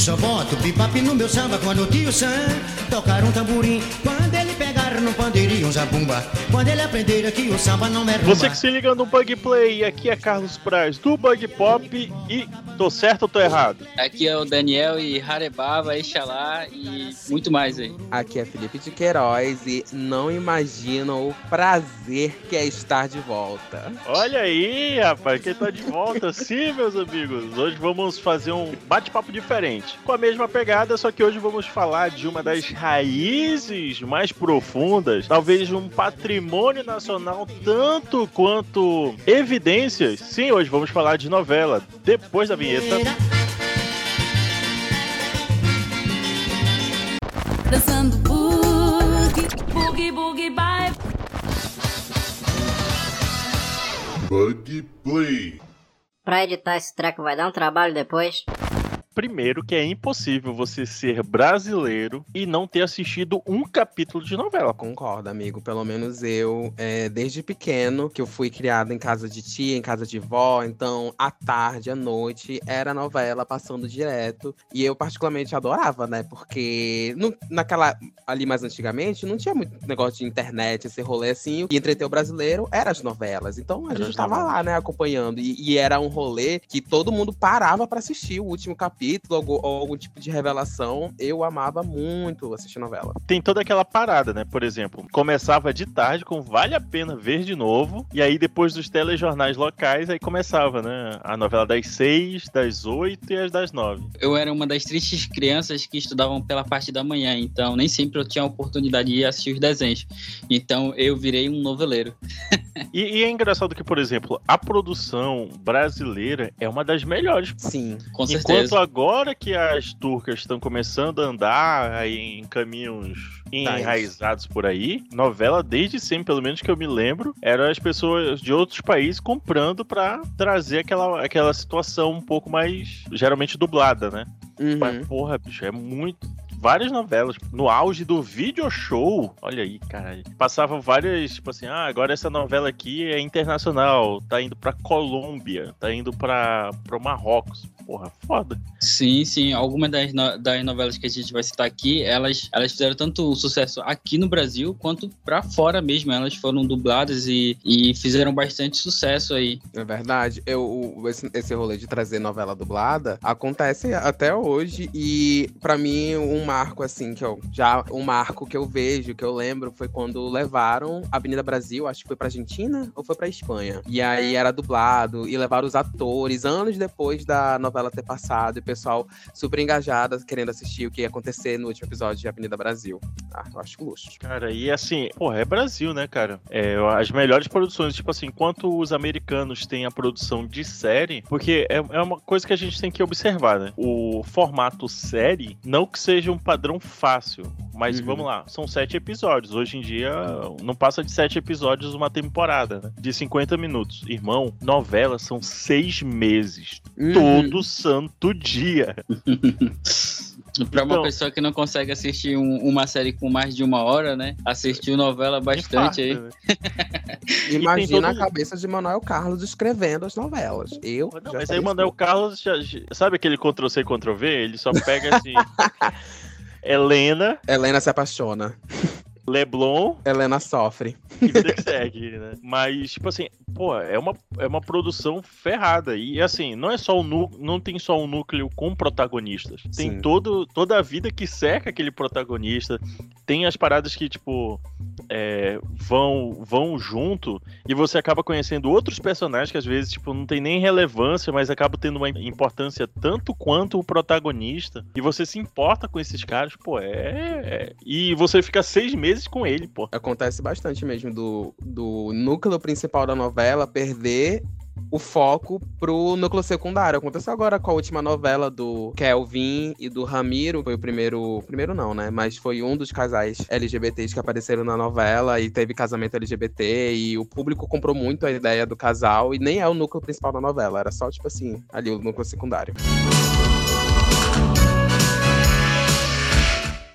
só boto pipape no meu samba quando o tio Sam tocar um tamborim. Quando ele pegar no pandeirinho um zabumba. Quando ele aprender que o samba não é rumba. Você que se liga no Bug Play, aqui é Carlos Braz do Bug Pop e tô certo ou tô errado? Aqui é o Daniel e Harebaba, Ixalá e muito mais aí. Aqui é Felipe de Queiroz e não imaginam o prazer que é estar de volta. Olha aí, rapaz, quem tá de volta sim, meus amigos. Hoje vamos fazer um bate-papo diferente, com a mesma pegada, só que hoje vamos falar de uma das raízes mais profundas, talvez um patrimônio nacional tanto quanto evidências. Sim, hoje vamos falar de novela, depois da vinheta. Dançando boogie, boogie, boogie, bye. Bug Play. Pra editar esse treco vai dar um trabalho depois. Primeiro, que é impossível você ser brasileiro e não ter assistido um capítulo de novela. Concordo, amigo. Pelo menos eu, é, desde pequeno, que eu fui criado em casa de tia, em casa de vó, então à tarde, à noite, era novela passando direto. E eu particularmente adorava, né? Porque no, naquela ali mais antigamente, não tinha muito negócio de internet, esse rolê assim. E entreter o brasileiro era as novelas. Então a gente tava novelas. lá, né, acompanhando. E, e era um rolê que todo mundo parava pra assistir o último capítulo, algum, ou algum tipo de revelação. Eu amava muito assistir novela. Tem toda aquela parada, né? Por exemplo, começava de tarde com Vale a Pena Ver de Novo, e aí depois dos telejornais locais, aí começava, né? A novela das seis, das oito e as das nove. Eu era uma das tristes crianças que estudavam pela parte da manhã, então nem sempre eu tinha a oportunidade de assistir os desenhos. Então eu virei um noveleiro. E, e é engraçado que, por exemplo, a produção brasileira é uma das melhores. Sim. Com Enquanto certeza. Agora que as turcas estão começando a andar em caminhos enraizados por aí, novela desde sempre, pelo menos que eu me lembro, eram as pessoas de outros países comprando pra trazer aquela, aquela situação um pouco mais geralmente dublada, né? Uhum. Mas, porra, bicho, é muito. Várias novelas. No auge do video show, olha aí, cara. Passavam várias, tipo assim, ah, agora essa novela aqui é internacional. Tá indo pra Colômbia, tá indo pra, pro Marrocos. Porra, foda. Sim, sim. Algumas das, no- das novelas que a gente vai citar aqui, elas, elas fizeram tanto sucesso aqui no Brasil quanto pra fora mesmo. Elas foram dubladas e, e fizeram bastante sucesso aí. É verdade. Eu, esse, esse rolê de trazer novela dublada acontece até hoje. E pra mim, um marco, assim, que eu já. Um marco que eu vejo, que eu lembro, foi quando levaram Avenida Brasil, acho que foi pra Argentina ou foi pra Espanha. E aí era dublado e levaram os atores anos depois da novela ter passado. E o pessoal super engajado, querendo assistir o que ia acontecer no último episódio de Avenida Brasil. Ah, eu acho luxo. Cara, e assim, porra, é Brasil, né, cara? É, as melhores produções, tipo assim, enquanto os americanos têm a produção de série, porque é, é uma coisa que a gente tem que observar, né? O formato série, não que seja um padrão fácil, mas Uhum. vamos lá, são sete episódios. Hoje em dia, não passa de sete episódios uma temporada, né? De 50 minutos. Irmão, novela são seis meses. Uhum. Todo santo dia. Pra uma Então- pessoa que não consegue assistir um- uma série com mais de uma hora, né? Assistiu novela bastante aí. Né? Imagina todo- a cabeça de Manuel Carlos escrevendo as novelas. Eu. Não, já mas aí o Manuel Carlos, já- sabe aquele Ctrl-C, Ctrl-V? Ele só pega assim... Helena, Helena se apaixona. Leblon Helena sofre. e vida que segue, né? Mas, tipo assim, pô, é uma, é uma produção ferrada. E assim, não é só o núcleo, não tem só um núcleo com protagonistas. Tem Sim. todo, toda a vida que cerca aquele protagonista. Tem as paradas que, tipo, é, vão, vão junto e você acaba conhecendo outros personagens que às vezes, tipo, não tem nem relevância, mas acaba tendo uma importância tanto quanto o protagonista. E você se importa com esses caras, pô, é. é- E você fica seis meses com ele, pô. Acontece bastante mesmo do, do núcleo principal da novela perder o foco pro núcleo secundário. Aconteceu agora com a última novela do Kelvin e do Ramiro. Foi o primeiro. Primeiro não, né? Mas foi um dos casais LGBTs que apareceram na novela e teve casamento LGBT. E o público comprou muito a ideia do casal. E nem é o núcleo principal da novela. Era só, tipo assim, ali o núcleo secundário.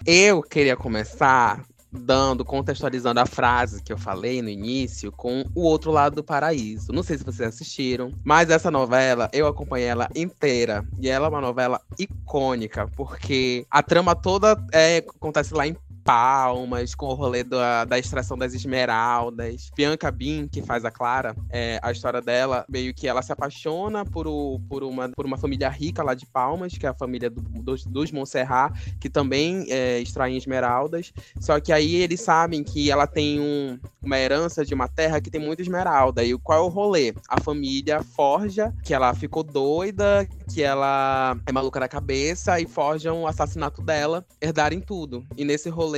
Eu queria começar dando, contextualizando a frase que eu falei no início com O Outro Lado do Paraíso. Não sei se vocês assistiram, mas essa novela, eu acompanhei ela inteira. E ela é uma novela icônica, porque a trama toda é, acontece lá em Palmas, com o rolê da, da extração das esmeraldas. Bianca Bin, que faz a Clara, é, a história dela, meio que ela se apaixona por, o, por, uma, por uma família rica lá de Palmas, que é a família do, dos, dos Montserrat, que também é, extraem esmeraldas. Só que aí eles sabem que ela tem um, uma herança de uma terra que tem muita esmeralda. E qual é o rolê? A família forja que ela ficou doida, que ela é maluca da cabeça e forjam o assassinato dela, herdarem tudo. E nesse rolê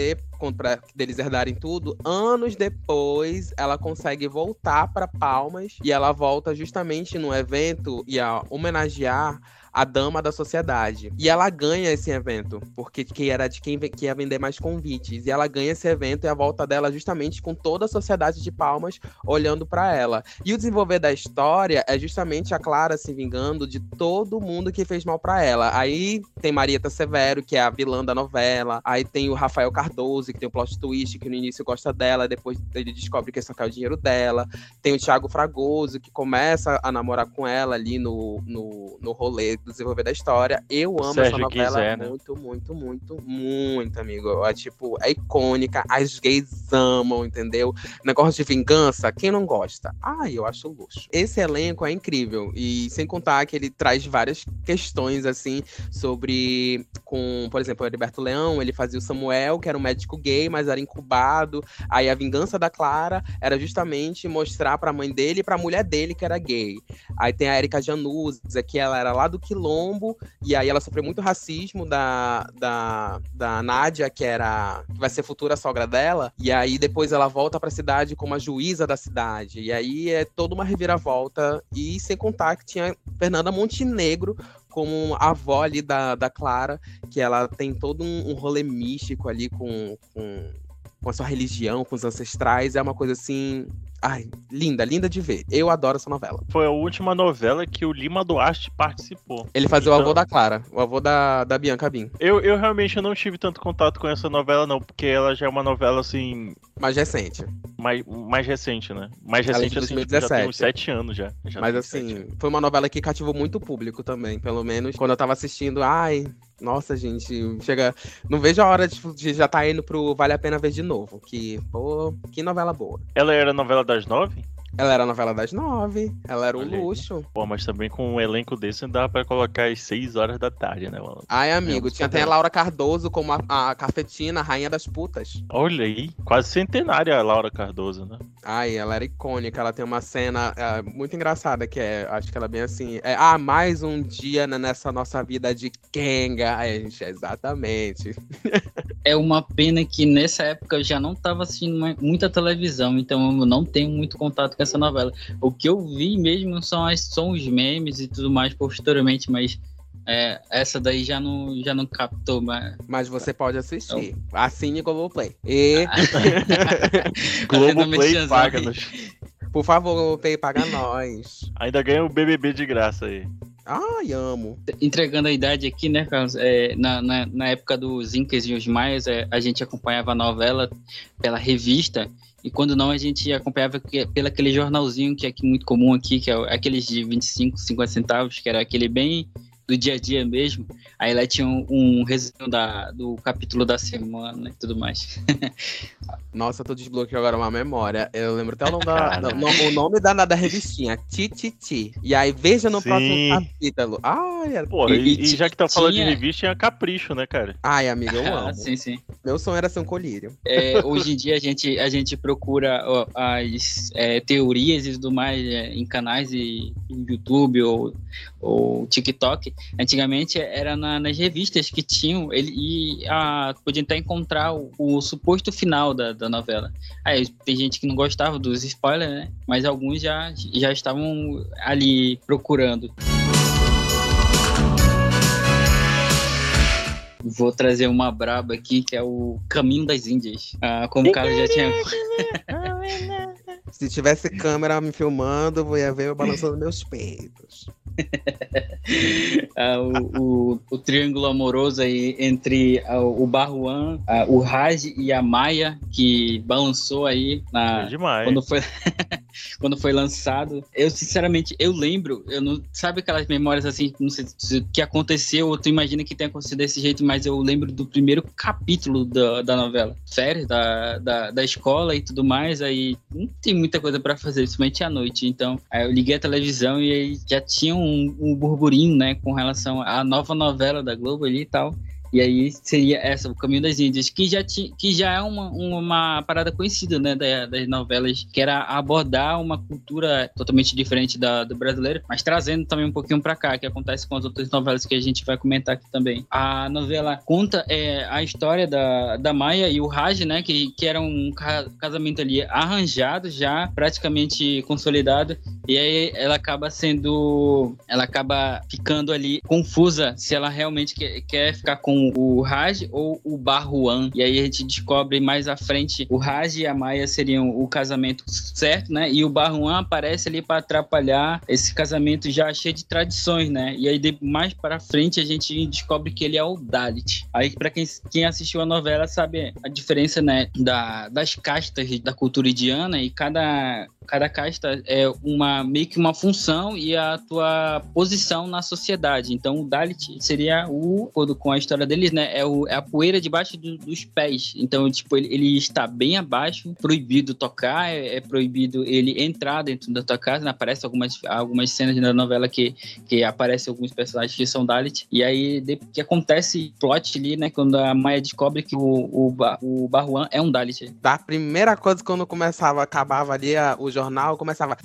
para deles herdarem tudo, anos depois ela consegue voltar para Palmas e ela volta justamente no evento e a homenagear a dama da sociedade. E ela ganha esse evento, porque que era de quem que ia vender mais convites. E ela ganha esse evento e a volta dela justamente com toda a sociedade de Palmas olhando para ela. E o desenvolver da história é justamente a Clara se vingando de todo mundo que fez mal para ela. Aí tem Marieta Severo, que é a vilã da novela. Aí tem o Rafael Cardoso, que tem o plot twist, que no início gosta dela, depois ele descobre que só quer o dinheiro dela. Tem o Thiago Fragoso, que começa a namorar com ela ali no, no, no rolê desenvolver da história. Eu amo Sérgio essa novela Guizé, né? muito, muito, muito, muito, amigo. É tipo, é icônica, as gays amam, entendeu? Negócio de vingança, quem não gosta? Ai, eu acho luxo. Esse elenco é incrível. E sem contar que ele traz várias questões, assim, sobre. Com, por exemplo, o Heriberto Leão, ele fazia o Samuel, que era um médico gay, mas era incubado. Aí a vingança da Clara era justamente mostrar pra mãe dele e pra mulher dele que era gay. Aí tem a Erika Januza, que ela era lá do Quilombo, e aí ela sofreu muito racismo da, da, da Nádia, que era que vai ser futura sogra dela, e aí depois ela volta pra cidade como a juíza da cidade. E aí é toda uma reviravolta, e sem contar que tinha Fernanda Montenegro como a avó ali da, da Clara, que ela tem todo um, um rolê místico ali com, com, com a sua religião, com os ancestrais. É uma coisa assim. Ai, linda, linda de ver. Eu adoro essa novela. Foi a última novela que o Lima Duarte participou. Ele fazia o Então- avô da Clara, o avô da, da Bianca Bin. Eu, eu realmente não tive tanto contato com essa novela, não, porque ela já é uma novela, assim, Mais recente. mais, mais recente, né? Mais é de recente, assim, tipo, já tem 2017. uns sete anos já. Já Mas assim, foi uma novela que cativou muito o público também. Pelo menos quando eu tava assistindo, ai. Nossa, gente, chega. Não vejo a hora de, de já tá indo pro Vale a Pena Ver de novo. Que, pô, que novela boa. Ela era novela das nove? Ela era a novela das nove, ela era um Olha aí. luxo. Pô, mas também com um elenco desse não dava pra colocar às seis horas da tarde, né, mano? Ai, amigo, É, tinha até a. Laura Cardoso como a, a cafetina, a rainha das putas. Olha aí, quase centenária a Laura Cardoso, né? Ai, ela era icônica, ela tem uma cena é, muito engraçada, que é, acho que ela é bem assim, é, ah, mais um dia né, nessa nossa vida de Kenga. Ai, gente, exatamente. É uma pena que nessa época eu já não tava assistindo mu- muita televisão, então eu não tenho muito contato com essa novela. O que eu vi mesmo são, as, são os memes e tudo mais posteriormente, mas é, essa daí já não, já não captou. Mas... Mas você pode assistir. Assine Globoplay. E, Globoplay merchanzão paga aí. nos... por favor, Globoplay, paga nós. Ainda ganha o BBB de graça aí. Ai, amo. Entregando a idade aqui, né, Carlos? É, na, na, na época dos Incas e os Maias, é, a gente acompanhava a novela pela revista. E quando não, a gente acompanhava pelo aquele jornalzinho que é aqui muito comum aqui, que é aqueles de 25, 50 centavos, que era aquele bem do dia a dia mesmo. Aí lá tinha um, um resumo da, do capítulo da semana e tudo mais. Nossa, tu desbloqueou agora uma memória. Eu lembro até o nome da, no- o nome da, da revistinha, Tititi. E aí, veja no Sim. próximo capítulo. Ai, era- Porra, E- e, e já que tá falando de revista, tinha capricho, né, cara? Ai, amiga, eu Ah, amo. sim, sim. Meu sonho era ser um colírio. É, hoje em dia a gente, a gente procura ó, as é, teorias e tudo mais é, em canais e em YouTube ou, ou TikTok. Antigamente era na- nas revistas que tinham ele e a, podia até encontrar o, o suposto final da, da novela. Aí tem gente que não gostava dos spoilers, né? Mas alguns já, já estavam ali procurando. Vou trazer uma braba aqui, que é o Caminho das Índias. Ah, como o Carlos já tinha Se tivesse câmera me filmando, eu ia ver eu balançando meus peitos. Ah, o, o, o triângulo amoroso aí entre ah, o Barruan, ah, o Raj e a Maia, que balançou aí na, Foi demais. quando foi quando foi lançado. Eu sinceramente eu lembro, eu não sabe aquelas memórias assim, não sei se- que aconteceu, ou tu imagina que tenha acontecido desse jeito, mas eu lembro do primeiro capítulo da, da novela, férias da, da, da escola e tudo mais, aí não tem muita coisa pra fazer, principalmente à noite. Então, aí eu liguei a televisão e aí já tinha um, um burburinho, né, com relação à nova novela da Globo ali e tal. E aí seria essa, o Caminho das Índias, que já, ti, que já é uma, uma parada conhecida, né, da- das novelas, que era abordar uma cultura totalmente diferente da do brasileiro, mas trazendo também um pouquinho pra cá, que acontece com as outras novelas que a gente vai comentar aqui também. A novela conta é, a história da, da Maia e o Raj, né, que, que era um ca- casamento ali arranjado, já praticamente consolidado, e aí ela acaba sendo. Ela acaba ficando ali confusa se ela realmente quer, quer ficar com o Raj ou o Barruan. E aí a gente descobre mais à frente o Raj e a Maia seriam o casamento certo, né? E o Barruan aparece ali para atrapalhar esse casamento já cheio de tradições, né? E aí de- mais para frente a gente descobre que ele é o Dalit. Aí para quem, quem assistiu a novela sabe a diferença, né, da, das castas da cultura indiana e cada cada casta é uma meio que uma função e a tua posição na sociedade. Então o Dalit seria o, acordo com a história deles, né, é, o, é a poeira debaixo do- dos pés. Então tipo ele, ele está bem abaixo, proibido tocar, é, é proibido ele entrar dentro da tua casa. Né? Aparece algumas algumas cenas na novela que que aparecem alguns personagens que são Dalit e aí de, que acontece plot ali, né, quando a Maia descobre que o o, o Barruan é um Dalit. Da primeira coisa, quando começava, acabava ali a- o jornal, começava.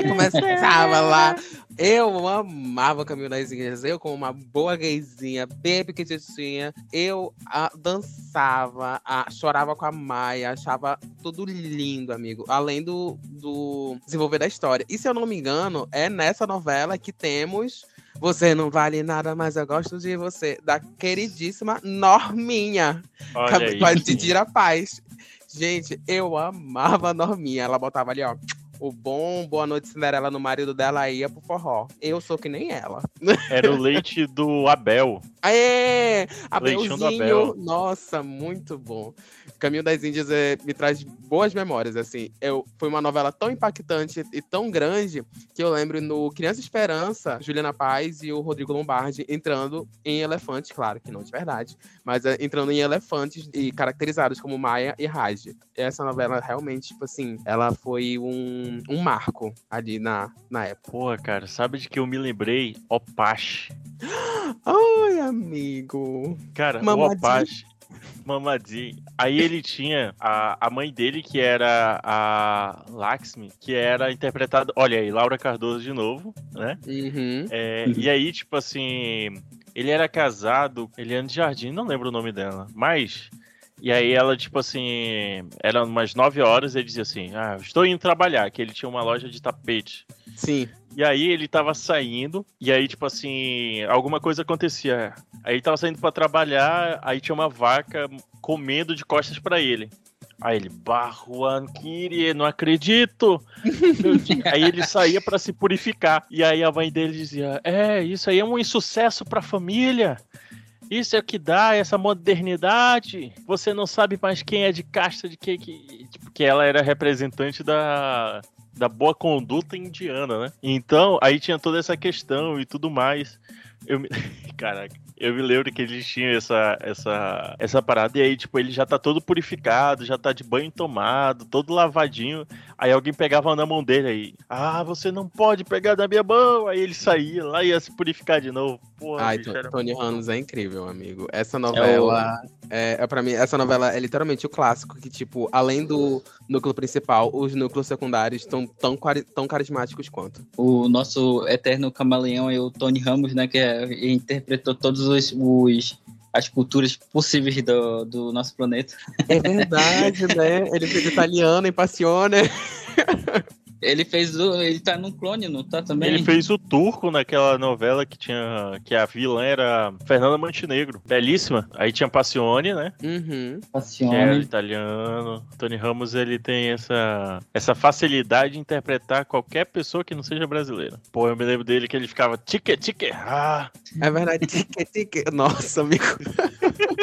E começava lá. Eu amava Caminho das Índias. Eu, como uma boa gayzinha, bem pequenininha, eu ah, dançava, ah, chorava com a Maia, achava tudo lindo, amigo. Além do, do desenvolver da história. E se eu não me engano, é nessa novela que temos. Você não vale nada, mas eu gosto de você. Da queridíssima Norminha. Olha. Com a Didira Paz. Gente, eu amava a Norminha. Ela botava ali, ó. O bom Boa Noite Cinderela no marido dela ia pro forró. Eu sou que nem ela. Era o leite do Abel. Do Abelzinho! Abel. Nossa, muito bom. Caminho das Índias é, me traz boas memórias, assim. Eu, foi uma novela tão impactante e tão grande que eu lembro no Criança Esperança, Juliana Paz e o Rodrigo Lombardi entrando em elefantes, claro que não de verdade, mas é, entrando em elefantes e caracterizados como Maia e Raj. Essa novela realmente, tipo assim, ela foi um, um marco ali na, na época. Porra, cara, sabe de que eu me lembrei? Opache. Ai, amigo. Cara, Mamadinho. o. Mamadinho. Aí ele tinha a, a mãe dele, que era a Laxmi, que era interpretada. Olha aí, Laura Cardoso de novo, né? Uhum. É, E aí, tipo assim, ele era casado, Eliane Jardim, não lembro o nome dela, mas. E aí ela, tipo assim, era umas 9 horas, ele dizia assim, ah, estou indo trabalhar, que ele tinha uma loja de tapete. Sim. E aí ele tava saindo, e aí, tipo assim, alguma coisa acontecia. Aí ele tava saindo pra trabalhar, aí tinha uma vaca comendo de costas pra ele. Aí ele, Barruan Kyrie, não acredito! Aí ele saía pra se purificar. E aí a mãe dele dizia: É, isso aí é um insucesso pra família. Isso é o que dá, essa modernidade. Você não sabe mais quem é de casta, de que. que... Tipo, que ela era representante da, da boa conduta indiana, né? Então, aí tinha toda essa questão e tudo mais. Eu me... Caraca, eu me lembro que eles tinham essa, essa, essa parada, e aí, tipo, ele já tá todo purificado, já tá de banho tomado, todo lavadinho. Aí alguém pegava na mão dele aí. Ah, você não pode pegar na minha mão. Aí ele saía lá e ia se purificar de novo. Porra, Ai, bicho, era Tony muito Ramos é incrível, amigo. Essa novela é, é para mim, essa novela é literalmente o clássico que tipo, além do núcleo principal, os núcleos secundários estão tão, tão carismáticos quanto. o nosso eterno camaleão é o Tony Ramos, né? Que é- interpretou todos os, os- as culturas possíveis do, do nosso planeta. É verdade, né? Ele fez italiano em Passione. Ele fez o. Ele tá num clone, não tá também? Ele fez o turco naquela novela que tinha. que a vilã era Fernanda Montenegro. Belíssima. Aí tinha Passione, né? Uhum. Que era Passione. italiano. Tony Ramos, ele tem essa, essa facilidade de interpretar qualquer pessoa que não seja brasileira. Pô, eu me lembro dele que ele ficava tique, tique, ah. É verdade. Tique, tique. Nossa, amigo.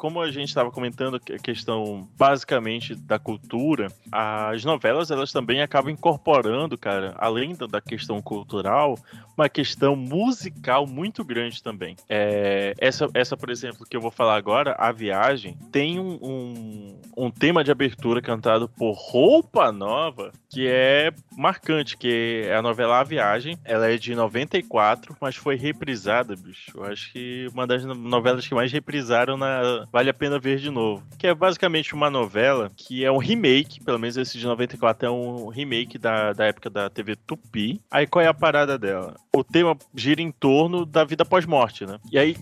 Como a gente estava comentando a questão basicamente da cultura, as novelas elas também acabam incorporando, cara, além da- questão cultural, uma questão musical muito grande também. É, essa, essa, por exemplo, que eu vou falar agora, A Viagem, tem um, um, um tema de abertura cantado por Roupa Nova, que é marcante, que é a novela A Viagem. Ela é de 94, mas foi reprisada, bicho. Eu acho que uma das no- novelas que mais reprisaram na Vale a Pena Ver de Novo. Que é basicamente uma novela que é um remake, pelo menos esse de 94 é um remake da, da época da TV Tupi. Aí qual é a parada dela? O tema gira em torno da vida pós-morte, né? E aí,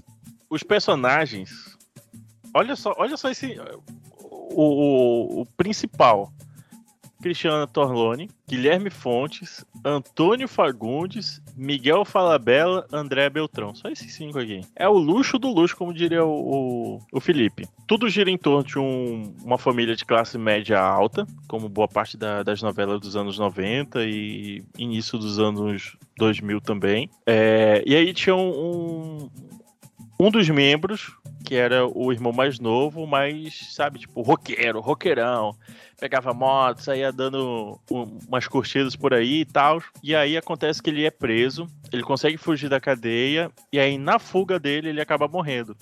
os personagens. Olha só, olha só esse. O, o, o principal. Cristiana Torlone, Guilherme Fontes, Antônio Fagundes, Miguel Falabella, André Beltrão. Só esses cinco aqui. É o luxo do luxo, como diria o, o, o Felipe. Tudo gira em torno de um- uma família de classe média alta, como boa parte da- das novelas dos anos 90 e início dos anos 2000 também. É, e aí tinha um, um, um dos membros, que era o irmão mais novo, mas, sabe, tipo, roqueiro, roqueirão pegava moto, saía dando um- umas curtidas por aí e tal. E aí acontece que ele é preso, ele consegue fugir da cadeia, e aí na fuga dele ele acaba morrendo.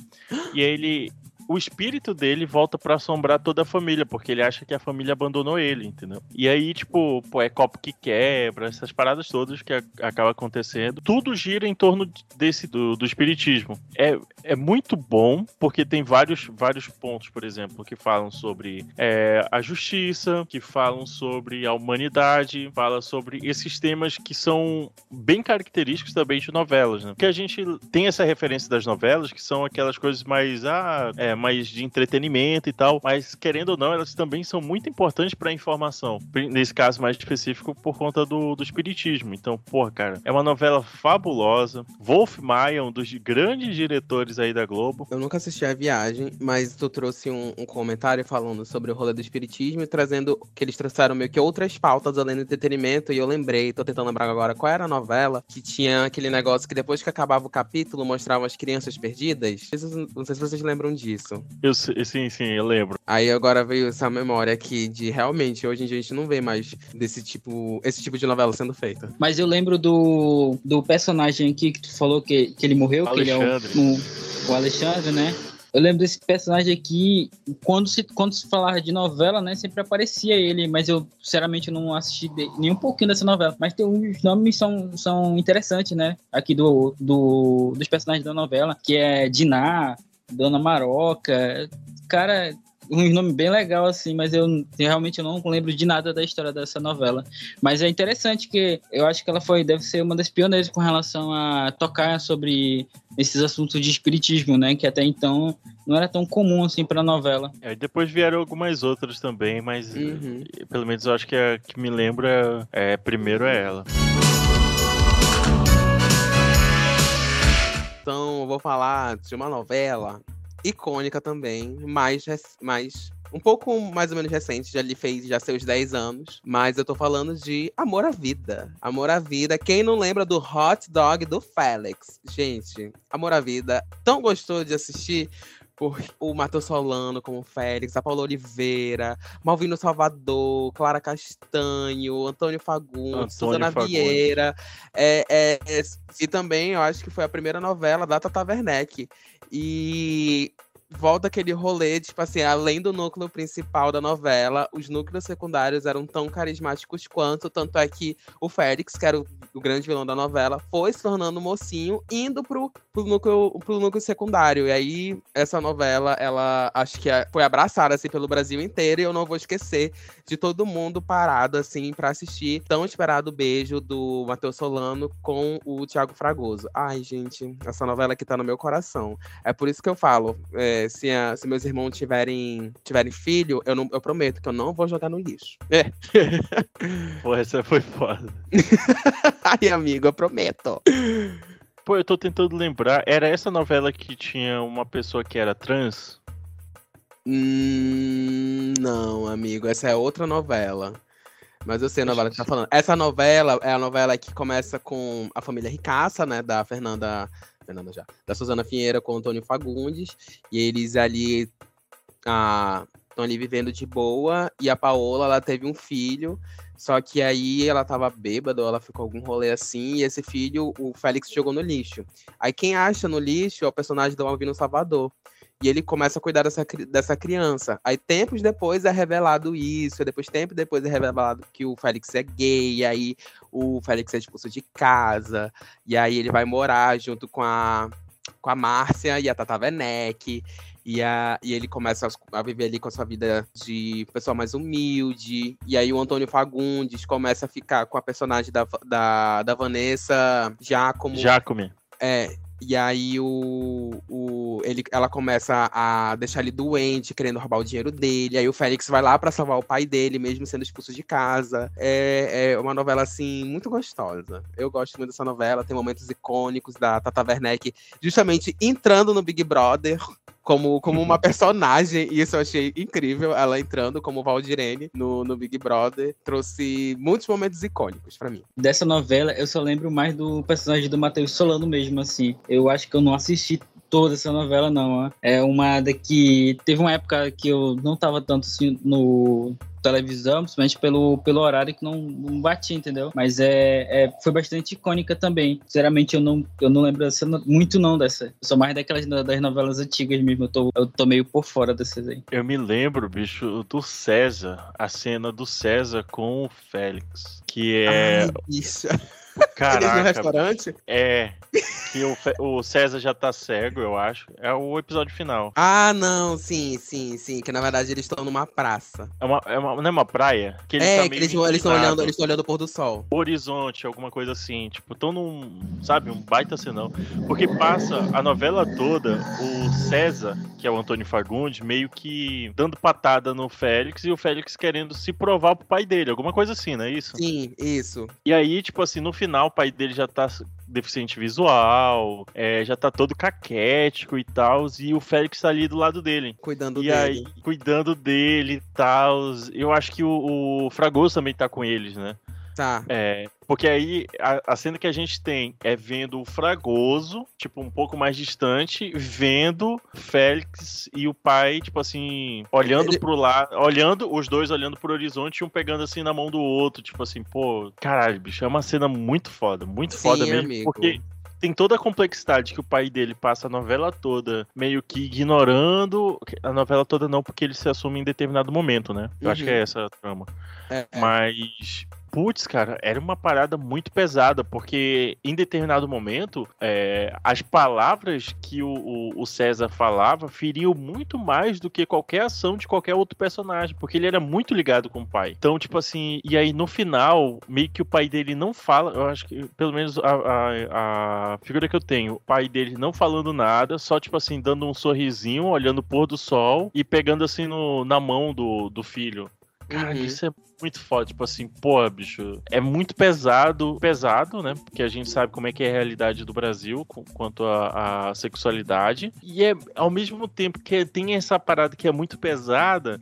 E aí ele. O espírito dele volta pra assombrar toda a família, porque ele acha que a família abandonou ele, entendeu? E aí, tipo, pô, é copo que quebra, essas paradas todas que acaba acontecendo. Tudo gira em torno desse do, do espiritismo. É, é muito bom, porque tem vários, vários pontos, por exemplo, que falam sobre é, a justiça, que falam sobre a humanidade, fala sobre esses temas que são bem característicos também de novelas, né? Porque a gente tem essa referência das novelas, que são aquelas coisas mais, ah, é, mais de entretenimento e tal, mas querendo ou não, elas também são muito importantes para informação. Nesse caso mais específico, por conta do, do espiritismo. Então, porra, cara, é uma novela fabulosa. Wolf Maia, um dos grandes diretores aí da Globo, Eu nunca assisti a viagem, mas tu trouxe um, um comentário falando sobre o rolê do espiritismo e trazendo que eles trouxeram meio que outras pautas além do entretenimento. E eu lembrei, tô tentando lembrar agora qual era a novela que tinha aquele negócio que depois que acabava o capítulo mostrava as crianças perdidas. Não sei se vocês lembram disso. Eu, se- sim, sim, eu lembro. Aí agora veio essa memória aqui de realmente hoje em dia a gente não vê mais desse tipo, esse tipo de novela sendo feita. Mas eu lembro do, do personagem aqui que tu falou que, que ele morreu, que ele é o, Alexandre. o, o Alexandre, né? Eu lembro desse personagem aqui, quando se, quando se falava de novela, né, sempre aparecia ele, mas eu, sinceramente, não assisti de- nem um pouquinho dessa novela. Mas tem uns nomes são, são interessantes, né, aqui do, do, dos personagens da novela, que é Diná, Dona Maroca, cara, um nome bem legal, assim, mas eu realmente não lembro de nada da história dessa novela. Mas é interessante que eu acho que ela foi, deve ser uma das pioneiras com relação a tocar sobre esses assuntos de espiritismo, né? Que até então não era tão comum assim para novela. Aí depois vieram algumas outras também, mas Uhum. eh, pelo menos eu acho que a que me lembra é, primeiro é ela. Então, eu vou falar de uma novela icônica também, mais, mais um pouco mais ou menos recente, já lhe fez já seus 10 anos, mas eu tô falando de Amor à Vida. Amor à Vida, quem não lembra do Hot Dog do Félix? Gente, Amor à Vida, tão gostoso de assistir por o Matheus Solano como Félix, a Paula Oliveira, Malvino Salvador, Clara Castanho, Antônio Fagundes, Suzana Fagundes. Vieira. É, é, é, e também eu acho que foi a primeira novela da Tata Werneck. E volta aquele rolê, tipo assim, além do núcleo principal da novela, os núcleos secundários eram tão carismáticos quanto, tanto é que o Félix, que era o, o grande vilão da novela, foi se tornando mocinho, indo pro, pro núcleo, pro núcleo secundário. E aí, essa novela, ela acho que é- foi abraçada, assim, pelo Brasil inteiro. E eu não vou esquecer de todo mundo parado, assim, pra assistir tão esperado beijo do Matheus Solano com o Thiago Fragoso. Ai, gente, essa novela aqui tá no meu coração. É por isso que eu falo, é, se, a- se meus irmãos tiverem, tiverem filho, eu, não, eu prometo que eu não vou jogar no lixo. É. Pô, essa foi foda. Ai, amigo, eu prometo. Pô, eu tô tentando lembrar. Era essa novela que tinha uma pessoa que era trans? Hum, não, amigo, essa é outra novela. Mas eu sei a novela que tá falando. Essa novela é a novela que começa com a família ricaça, né? Da Fernanda. Fernanda já. Da Suzana Pinheira com o Antônio Fagundes. E eles ali. Estão ali vivendo de boa. E a Paola, ela teve um filho. Só que aí ela tava bêbada, ou ela ficou algum rolê assim. E esse filho, o Félix jogou no lixo. Aí quem acha no lixo é o personagem do Alvino Salvador. E ele começa a cuidar dessa, dessa criança. Aí, tempos depois, é revelado isso. Depois, tempo depois, é revelado que o Félix é gay. Aí, o Félix é expulso de casa. E aí, ele vai morar junto com a, com a Márcia e a Tata Werneck. E, a, e ele começa a, a viver ali com a sua vida de pessoa mais humilde. E aí, o Antônio Fagundes começa a ficar com a personagem da, da, da Vanessa já como Jacome. é, e aí o, o, ele, ela começa a deixar ele doente, querendo roubar o dinheiro dele. Aí o Félix vai lá pra salvar o pai dele, mesmo sendo expulso de casa. É, é uma novela, assim, muito gostosa. Eu gosto muito dessa novela, tem momentos icônicos da Tata Werneck, justamente entrando no Big Brother. Como, como uma personagem, e isso eu achei incrível, ela entrando como Valdirene no, no Big Brother, trouxe muitos momentos icônicos pra mim. Dessa novela, eu só lembro mais do personagem do Matheus Solano mesmo, assim. Eu acho que eu não assisti toda essa novela, não. ó. É uma da que... Teve uma época que eu não tava tanto, assim, no televisão, principalmente pelo, pelo horário que não, não batia, entendeu? Mas é, é, foi bastante icônica também. Sinceramente, eu não, eu não lembro dessa, muito não dessa. Eu sou mais daquelas das novelas antigas mesmo. Eu tô, eu tô meio por fora dessas aí. Eu me lembro, bicho, do César. A cena do César com o Félix. Que é. Ai, bicha. Eles no Caraca, restaurante? é. Que o, o César já tá cego, eu acho. É o episódio final. Ah, não, sim, sim, sim. Que na verdade eles estão numa praça. É uma, é uma- não é uma praia? Que ele é, tá que eles estão olhando, eles olhando o pôr do sol. horizonte, alguma coisa assim. Tipo, tão num, sabe, um baita senão. Porque passa a novela toda o César, que é o Antônio Fagundes, meio que dando patada no Félix e o Félix querendo se provar pro pai dele, alguma coisa assim, não é isso? Sim, isso. E aí, tipo assim, no final o pai dele já tá deficiente visual, é, já tá todo caquético e tal, e o Félix tá ali do lado dele. Cuidando E dele. aí, cuidando dele e tal. Eu acho que o, o Fragoso também tá com eles, né? Tá. É, porque aí a, a cena que a gente tem é vendo o Fragoso, tipo, um pouco mais distante, vendo Félix e o pai, tipo assim, olhando Ele- pro lado, olhando, os dois olhando pro horizonte e um pegando assim na mão do outro, tipo assim, pô, caralho, bicho, é uma cena muito foda, muito Sim, foda mesmo, amigo. porque tem toda a complexidade que o pai dele passa a novela toda meio que ignorando. A novela toda não, porque ele se assume em determinado momento, né? Eu acho que é Uhum. essa a trama. É, é. Putz, cara, era uma parada muito pesada, porque em determinado momento, é, as palavras que o, o- o César falava feriam muito mais do que qualquer ação de qualquer outro personagem, porque ele era muito ligado com o pai. Então, tipo assim, e aí no final, meio que o pai dele não fala, eu acho que, pelo menos a, a- a figura que eu tenho, o pai dele não falando nada, só, tipo assim, dando um sorrisinho, olhando o pôr do sol e pegando assim no- na mão do, do filho. Cara, Uhum. isso é muito foda. Tipo assim, pô, bicho, é muito pesado, pesado, né? Porque a gente sabe como é que é a realidade do Brasil com- quanto à à sexualidade. E é ao mesmo tempo que tem essa parada que é muito pesada.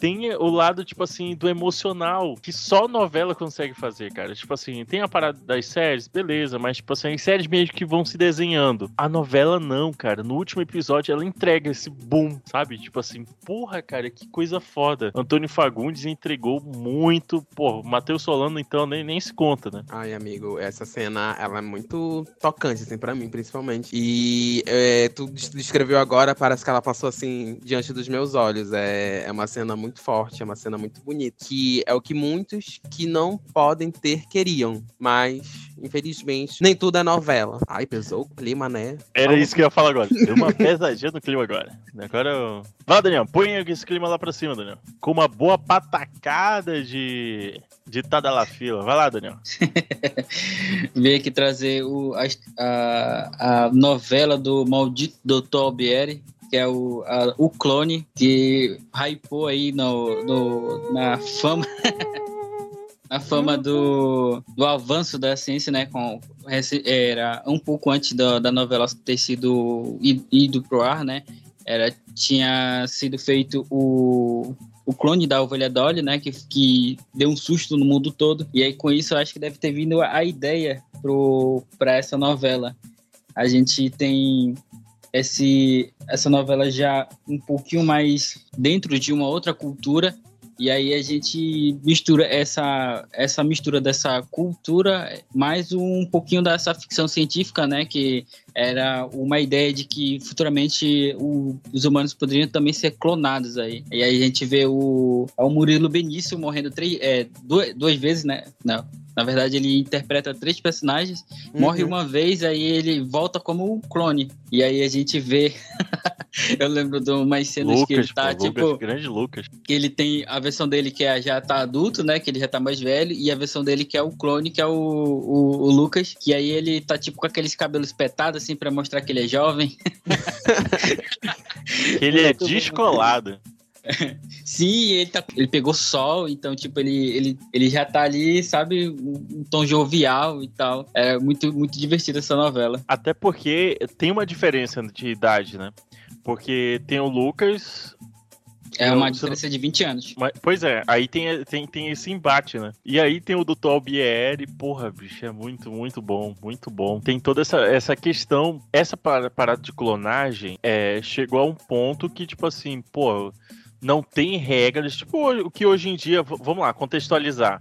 Tem o lado, tipo assim, do emocional, que só novela consegue fazer, cara. Tipo assim, tem a parada das séries, beleza, mas, tipo assim, as séries meio que vão se desenhando. A novela não, cara. No último episódio, ela entrega esse boom, sabe? Tipo assim, porra, cara, que coisa foda. Antônio Fagundes entregou muito. Porra, Matheus Solano, então, nem, nem se conta, né? Ai, amigo, essa cena, ela é muito tocante, assim, pra mim, principalmente. E é, tu des- descreveu agora, parece que ela passou, assim, diante dos meus olhos. É, é uma cena muito muito forte, é uma cena muito bonita. Que é o que muitos que não podem ter queriam. Mas, infelizmente, nem tudo é novela. Ai, pesou o clima, né? Era isso que eu ia falar agora. Deu uma pesadinha no clima agora. Agora eu. Vai, Daniel, põe esse clima lá pra cima, Daniel. Com uma boa patacada de. de Tadala Fila. Vai lá, Daniel. Veio aqui trazer o, a, a, a novela do maldito Dr. Albieri, que é o, a- o clone, que hypou aí no, no- na fama. Na fama do, do avanço da ciência, né? Com, era um pouco antes da, da novela ter sido ido pro ar, né? Era, tinha sido feito o, o clone da ovelha Dolly, né? Que, que deu um susto no mundo todo. E aí, com isso, eu acho que deve ter vindo a ideia para essa novela. A gente tem esse, essa novela já um pouquinho mais dentro de uma outra cultura. E aí a gente mistura essa, essa mistura dessa cultura mais um pouquinho dessa ficção científica, né? Que era uma ideia de que futuramente o- os humanos poderiam também ser clonados aí. E aí a gente vê o, o Murilo Benício morrendo três, é, duas, duas vezes, né? Não. Na verdade, ele interpreta três personagens, morre Uhum. uma vez, aí ele volta como um clone. E aí a gente vê. Eu lembro de umas cenas que ele Lucas, tá, pô, tipo, Lucas, grande Lucas. que ele tem a versão dele que é, já tá adulto, né? Que ele já tá mais velho, e a versão dele que é o clone, que é o, o, o Lucas, que aí ele tá tipo com aqueles cabelos espetados, assim, pra mostrar que ele é jovem. Que ele é bom. descolado. Sim, ele, tá, ele pegou sol, então, tipo, ele, ele, ele já tá ali, sabe, um, tom jovial e tal. É muito, muito divertida essa novela. Até porque tem uma diferença de idade, né? Porque tem o Lucas. É uma diferença de 20 anos. mas- pois é, aí tem, tem, tem esse embate, né? E aí tem o Dr. Albieri, porra, bicho, é muito, muito bom, muito bom. Tem toda essa, essa questão, essa para- parada de clonagem é, chegou a um ponto que, tipo assim, pô, não tem regras, tipo o que hoje em dia, vamos lá, contextualizar.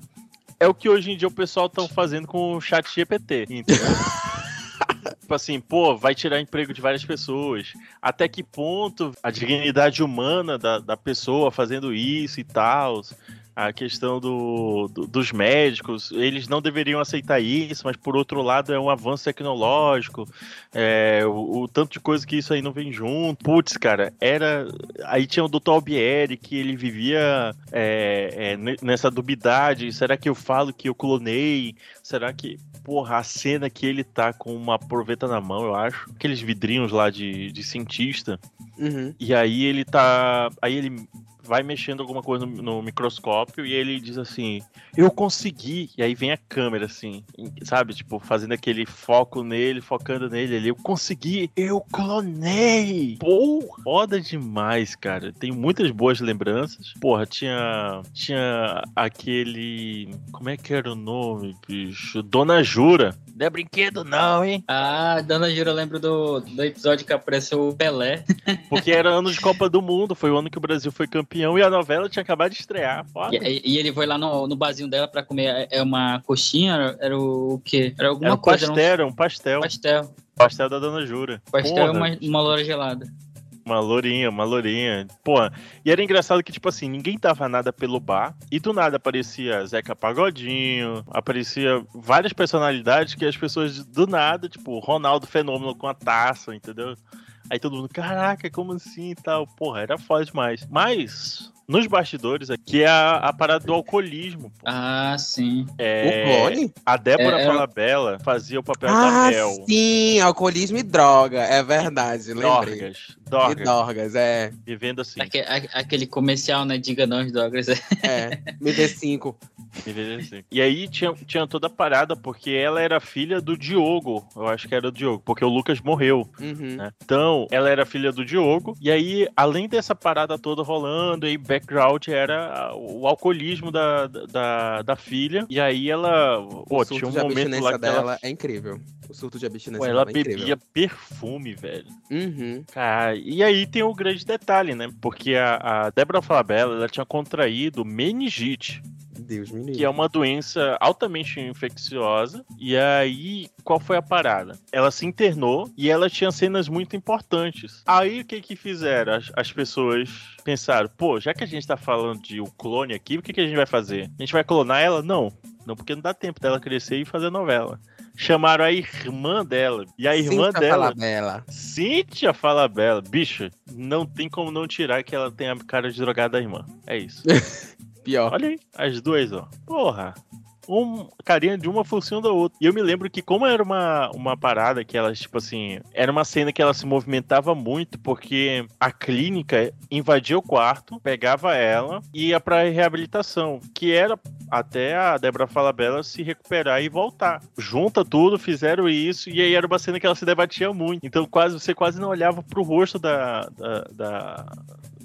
É o que hoje em dia o pessoal estão fazendo com o chat GPT, entendeu? tipo assim, pô, vai tirar emprego de várias pessoas. Até que ponto a dignidade humana da, da pessoa fazendo isso e tal. A questão do, do- dos médicos, eles não deveriam aceitar isso, mas por outro lado é um avanço tecnológico, é, o, o tanto de coisa que isso aí não vem junto. Putz, cara, era. Aí tinha o Dr. Albieri, que ele vivia é, é, ne- nessa dubidade: será que eu falo que eu clonei? Será que. Porra, a cena que ele tá com uma proveta na mão, eu acho. Aqueles vidrinhos lá de, de cientista. Uhum. E aí ele tá. Aí ele vai mexendo alguma coisa no, no microscópio e ele diz assim: Eu consegui. E aí vem a câmera, assim, sabe? Tipo, fazendo aquele foco nele, focando nele ali. Eu consegui, eu clonei. Pô, foda demais, cara. Tem muitas boas lembranças. Porra, tinha. Tinha aquele. Como é que era o nome, bicho? Dona Jura. Não é brinquedo, não, hein? Ah, Dona Jura, eu lembro do, do episódio que apareceu o Pelé. Porque era ano de Copa do Mundo, foi o ano que o Brasil foi campeão e a novela tinha acabado de estrear. E, e ele foi lá no, no barzinho dela pra comer é uma coxinha, era, era o, quê? Era alguma Era um coisa, pastel, era um pastel. pastel. Pastel da Dona Jura. Pastel Porra, uma, uma loura gelada. uma lourinha, uma lourinha. Porra, e era engraçado que, tipo assim, ninguém dava nada pelo bar. E do nada aparecia Zeca Pagodinho, aparecia várias personalidades que as pessoas, do nada, tipo, Ronaldo Fenômeno com a taça, entendeu? Aí todo mundo, caraca, como assim e tal? Porra, era foda demais. Mas, nos bastidores aqui é a, a parada do alcoolismo. pô. Ah, sim. É, O clone? A Débora É, é- Falabella fazia o papel da Ah, Mel. sim, alcoolismo e droga, é verdade, lembrei. Dorgas. E Dorgas. Dorgas, é, Vivendo assim. Aque- a- aquele comercial, né? Diga não, Douglas. é, me dê cinco. Vivendo assim. E aí tinha, tinha toda a parada, porque ela era filha do Diogo. Eu acho que era o Diogo, porque o Lucas morreu. Uhum. né? Então, ela era filha do Diogo. E aí, além dessa parada toda rolando, aí background era o alcoolismo da, da, da filha. E aí ela. Pô, tinha um momento lá que dela ela. é incrível. O surto de abstinência Pô, ela é incrível. bebia perfume, velho. Uhum. Cara, e aí tem o grande detalhe, né? Porque a, a Débora Falabella, ela tinha contraído meningite. Deus, me livre. que é uma doença altamente infecciosa. E aí, qual foi a parada? Ela se internou e ela tinha cenas muito importantes. Aí, o que que fizeram? As, as pessoas pensaram, pô, já que a gente tá falando de um clone aqui, o que que a gente vai fazer? A gente vai clonar ela? Não. Não, porque não dá tempo dela crescer e fazer novela. Chamaram a irmã dela. E a irmã Cíntia dela, Falabella. Cíntia Falabella, bicho, não tem como não tirar que ela tem a cara de drogada da irmã. É isso. Pior. Olha aí, as duas, ó. Porra. Um carinha de uma função da outra. E eu me lembro que, como era uma, uma parada que elas, tipo assim, era uma cena que ela se movimentava muito, porque a clínica invadia o quarto, pegava ela e ia pra reabilitação, que era até a Débora Falabella se recuperar e voltar. Junta tudo, fizeram isso, e aí era uma cena que ela se debatia muito. Então quase você quase não olhava pro rosto da, da, da,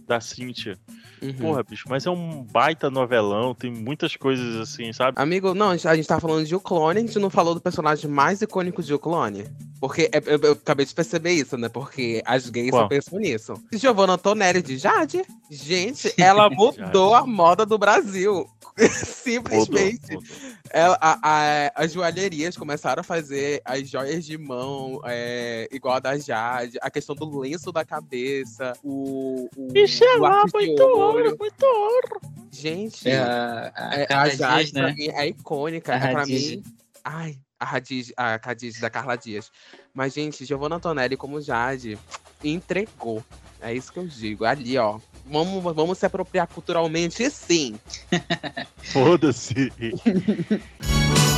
da Cíntia. Uhum. Porra, bicho, mas é um baita novelão, tem muitas coisas assim, sabe? Amigo, não, a gente- a gente tá falando de O Clone, a gente não falou do personagem mais icônico de O Clone. Porque é- eu, eu acabei de perceber isso, né? Porque as gays Qual? só pensam nisso. Giovanna Antonelli de Jade. Gente, ela mudou a moda do Brasil. Simplesmente. Mudou, mudou. Ela- a- a- as joalherias começaram a fazer as joias de mão é, igual a da Jade, a questão do lenço da cabeça, o. o Ixi, é o lá, muito olho. ouro, muito ouro. Gente, É, a, a, é, a Carla Jade, Dias, pra né? mim, é icônica. A É pra mim. Ai, a Hadid, a Hadid da Carla Dias. Mas, gente, Giovanna Antonelli, como Jade, entregou. É isso que eu digo. Ali, ó. Vamos, vamos se apropriar culturalmente, sim. Foda-se.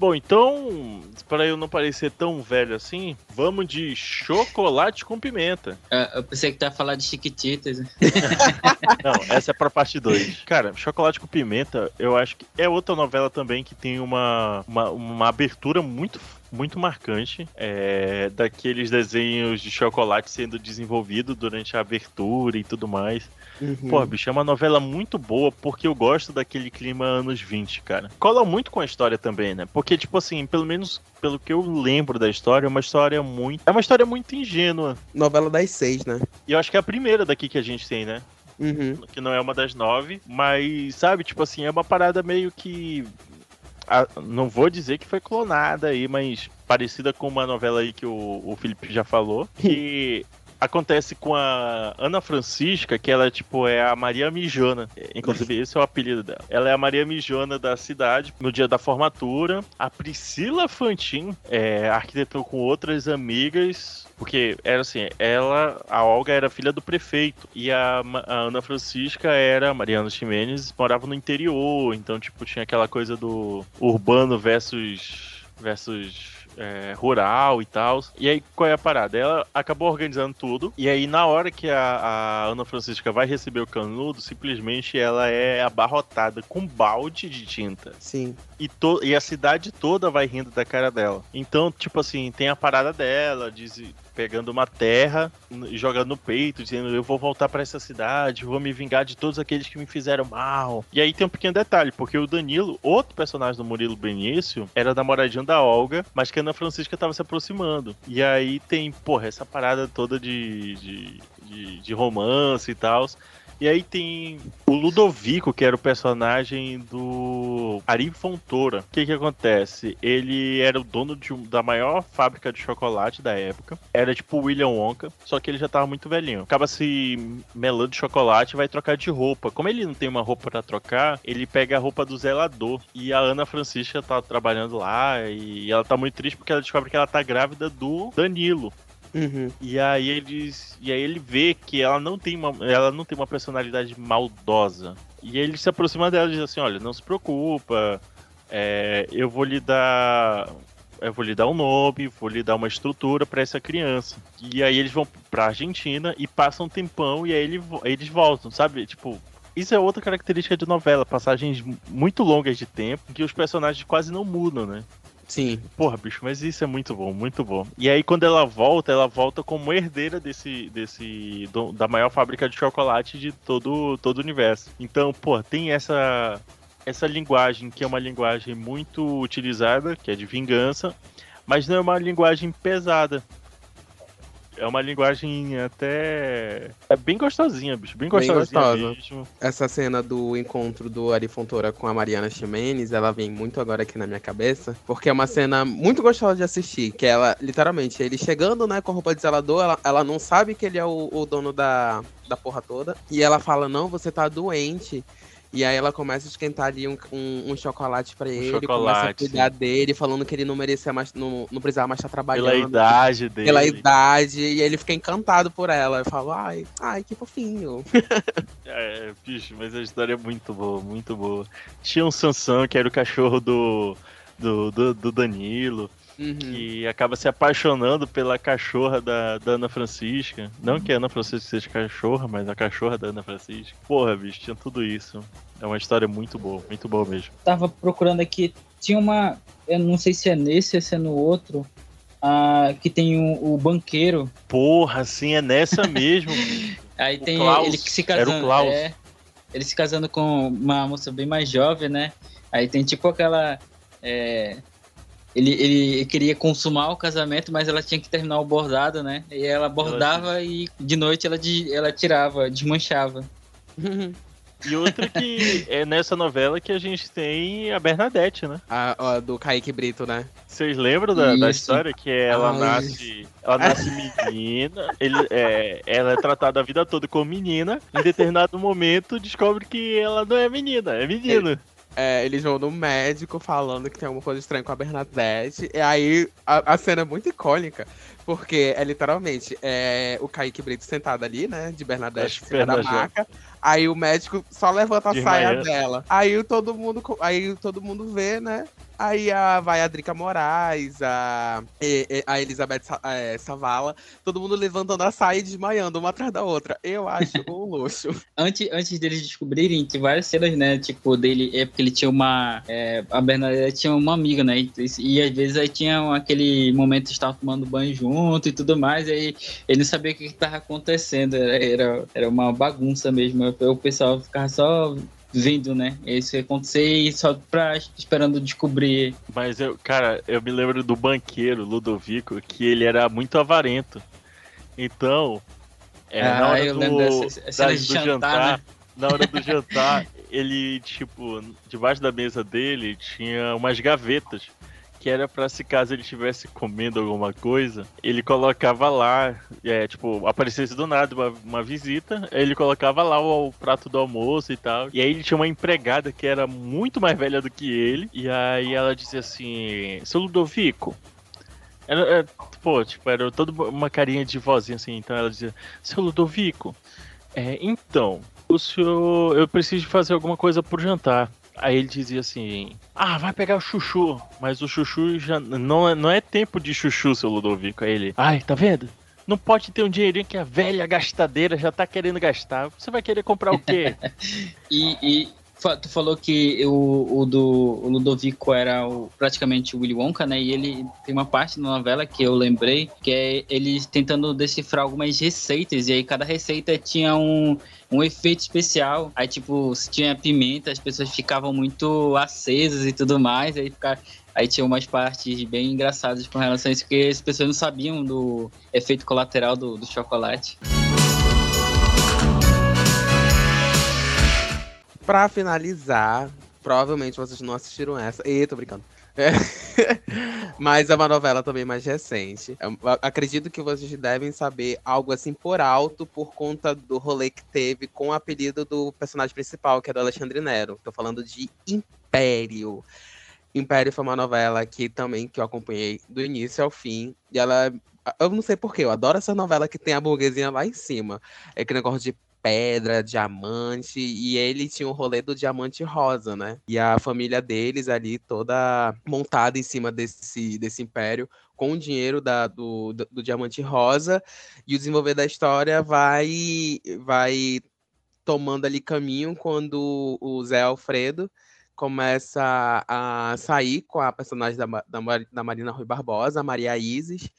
Bom, então, para eu não parecer tão velho assim, vamos de chocolate com pimenta. É, Eu pensei que tu ia falar de Chiquititas. Não, essa é pra parte 2. Cara, Chocolate com Pimenta, eu acho que é outra novela também que tem uma, uma, uma abertura muito, muito marcante. É, daqueles desenhos de chocolate sendo desenvolvido durante a abertura e tudo mais. Uhum. Pô, bicho, é uma novela muito boa porque eu gosto daquele clima anos 20, cara. Cola muito com a história também, né? Porque, tipo assim, pelo menos pelo que eu lembro da história, é uma história muito. É uma história muito ingênua. Novela das seis, né? E eu acho que é a primeira daqui que a gente tem, né? Uhum. que não é uma das nove, mas, sabe, tipo assim, é uma parada meio que. Ah, não vou dizer que foi clonada aí, mas parecida com uma novela aí que o, o Felipe já falou, que acontece com a Ana Francisca, que ela, tipo, é a Maria Mijona. Inclusive, esse é o apelido dela. Ela é a Maria Mijona da cidade, no dia da formatura. A Priscila Fantin é, arquitetou com outras amigas porque era assim, ela, a Olga era filha do prefeito e a, a Ana Francisca era, Mariana Ximenes, morava no interior, então tipo tinha aquela coisa do urbano versus versus é, rural e tal. E aí qual é a parada? Ela acabou organizando tudo e aí na hora que a, a Ana Francisca vai receber o canudo, simplesmente ela é abarrotada com balde de tinta Sim. e, to- e a cidade toda vai rindo da cara dela. Então, tipo assim, tem a parada dela, diz, pegando uma terra e jogando no peito, dizendo eu vou voltar pra essa cidade, vou me vingar de todos aqueles que me fizeram mal. E aí tem um pequeno detalhe, porque o Danilo, outro personagem do Murilo Benício, era namoradinho da Olga, mas que a Ana Francisca tava se aproximando. E aí tem, porra, essa parada toda de, de, de, de romance e tal. E aí tem o Ludovico, que era o personagem do Ari Fontoura. O que que acontece? Ele era o dono de da maior fábrica de chocolate da época. Era tipo William Wonka, só que ele já tava muito velhinho. Acaba se melando de chocolate e vai trocar de roupa. Como ele não tem uma roupa pra trocar, ele pega a roupa do zelador. E a Ana Francisca tá trabalhando lá e ela tá muito triste porque ela descobre que ela tá grávida do Danilo. Uhum. E aí eles. E aí ele vê que ela não tem uma. Ela não tem uma personalidade maldosa. E ele se aproxima dela e diz assim, olha, não se preocupa. é, eu vou lhe dar. Eu vou lhe dar um nome, vou lhe dar uma estrutura pra essa criança. E aí eles vão pra Argentina e passam um tempão e aí ele eles voltam, sabe? Tipo, isso é outra característica de novela, passagens muito longas de tempo, em que os personagens quase não mudam, né? Sim. Porra, bicho, mas isso é muito bom, muito bom. E aí, quando ela volta, ela volta como herdeira desse. desse do- da maior fábrica de chocolate de todo, todo o universo. Então, pô, tem essa. Essa linguagem que é uma linguagem muito utilizada, que é de vingança, mas não é uma linguagem pesada. É uma linguagem até. É bem gostosinha, bicho. Bem Bem gostosinha gostosa. mesmo. Essa cena do encontro do Ari Fontoura com a Mariana Ximenes, ela vem muito agora aqui na minha cabeça, porque é uma cena muito gostosa de assistir, que ela, literalmente, ele chegando, né, com a roupa de zelador, ela, ela não sabe que ele é o, o dono da, da porra toda, e ela fala, não, você tá doente, e aí ela começa a esquentar ali um, um, um chocolate pra ele, começa a chocolate, cuidar dele, falando que ele não merecia mais, não, não precisava mais estar trabalhando. Pela idade dele. Pela idade, e ele fica encantado por ela. Eu falo, ai, ai, que fofinho. É, bicho, mas a história é muito boa, muito boa. Tinha um Sansão, que era o cachorro do, do, do, do Danilo, Uhum. que acaba se apaixonando pela cachorra da, da Ana Francisca. Não que a Ana Francisca seja cachorra, mas a cachorra da Ana Francisca. Porra, bicho, tinha tudo isso. É uma história muito boa, muito boa mesmo. Tava procurando aqui, tinha uma. Eu não sei se é nesse ou se é no outro. ah, que tem o, o banqueiro. Porra, assim, é nessa mesmo. Aí O tem Klaus, ele que se era o casando. Klaus. É, ele se casando com uma moça bem mais jovem, né? Aí tem tipo aquela. é, ele, ele queria consumar o casamento, mas ela tinha que terminar o bordado, né? E ela bordava e de noite ela, de- ela tirava, desmanchava. E outra que é nessa novela que a gente tem a Bernadette, né? A, ó, do Kaique Brito, né? Vocês lembram da, da história que ela Ai. nasce, ela nasce menina, ele, é, ela é tratada a vida toda como menina, em determinado momento descobre que ela não é menina, é menino. É, eles vão no médico falando que tem alguma coisa estranha com a Bernadette. E aí a, a cena é muito icônica, porque é literalmente é, o Kaique Brito sentado ali, né? De Bernadette em cima da maca. Aí o médico só levanta a De saia manhã. dela. Aí todo mundo, aí todo mundo vê, né? Aí a, vai a Drica Moraes, a, a Elizabeth é, Savala, todo mundo levantando a saia e desmaiando uma atrás da outra. Eu acho um luxo. Antes, antes deles descobrirem, tem várias cenas, né? Tipo, dele. É porque ele tinha uma. é, a Bernadette tinha uma amiga, né? E, e às vezes aí tinha aquele momento de estar tomando banho junto e tudo mais. E aí ele não sabia o que estava acontecendo. Era, era, era uma bagunça mesmo. O pessoal ficava só vendo, né? Isso ia acontecer e só pra, esperando descobrir. Mas eu, cara, eu me lembro do banqueiro Ludovico, que ele era muito avarento. Então, é, na Ah, hora eu do, dessa da- do jantar, jantar, né? na hora do jantar, ele, tipo, debaixo da mesa dele tinha umas gavetas. Que era pra se caso ele estivesse comendo alguma coisa, ele colocava lá, é, tipo, aparecesse do nada uma, uma visita, ele colocava lá o, o prato do almoço e tal. E aí ele tinha uma empregada que era muito mais velha do que ele, e aí ela dizia assim: Seu Ludovico, era, era- pô, tipo, era toda uma carinha de vozinha assim, então ela dizia: Seu Ludovico, é, então, o senhor, eu preciso fazer alguma coisa pro jantar. Aí ele dizia assim: Ah, vai pegar o chuchu. Mas o chuchu já não é, não é tempo de chuchu, seu Ludovico. Aí ele: Ai, tá vendo? Não pode ter um dinheirinho que a velha gastadeira já tá querendo gastar. Você vai querer comprar o quê? E, e tu falou que o, o do o Ludovico era o, praticamente o Willy Wonka, né? E ele tem uma parte na novela que eu lembrei, que é ele tentando decifrar algumas receitas. E aí cada receita tinha um, um efeito especial. Aí, tipo, se tinha pimenta, as pessoas ficavam muito acesas e tudo mais. Aí, aí tinha umas partes bem engraçadas com relação a isso, porque as pessoas não sabiam do efeito colateral do, do chocolate. Pra finalizar, provavelmente vocês não assistiram essa. Ih, tô brincando. É. Mas é uma novela também mais recente. Eu acredito que vocês devem saber algo assim por alto por conta do rolê que teve com o apelido do personagem principal, que é do Alexandre Nero. Tô falando de Império. Império foi uma novela que também que eu acompanhei do início ao fim. E ela. Eu não sei porquê, eu adoro essa novela que tem a burguesinha lá em cima. É que negócio de pedra, diamante, e ele tinha o rolê do diamante rosa, né? E a família deles ali toda montada em cima desse, desse império com o dinheiro da, do, do, do diamante rosa, e o desenvolver da história vai vai tomando ali caminho quando o Zé Alfredo começa a sair com a personagem da, da, da Marina Rui Barbosa, a Maria Isis,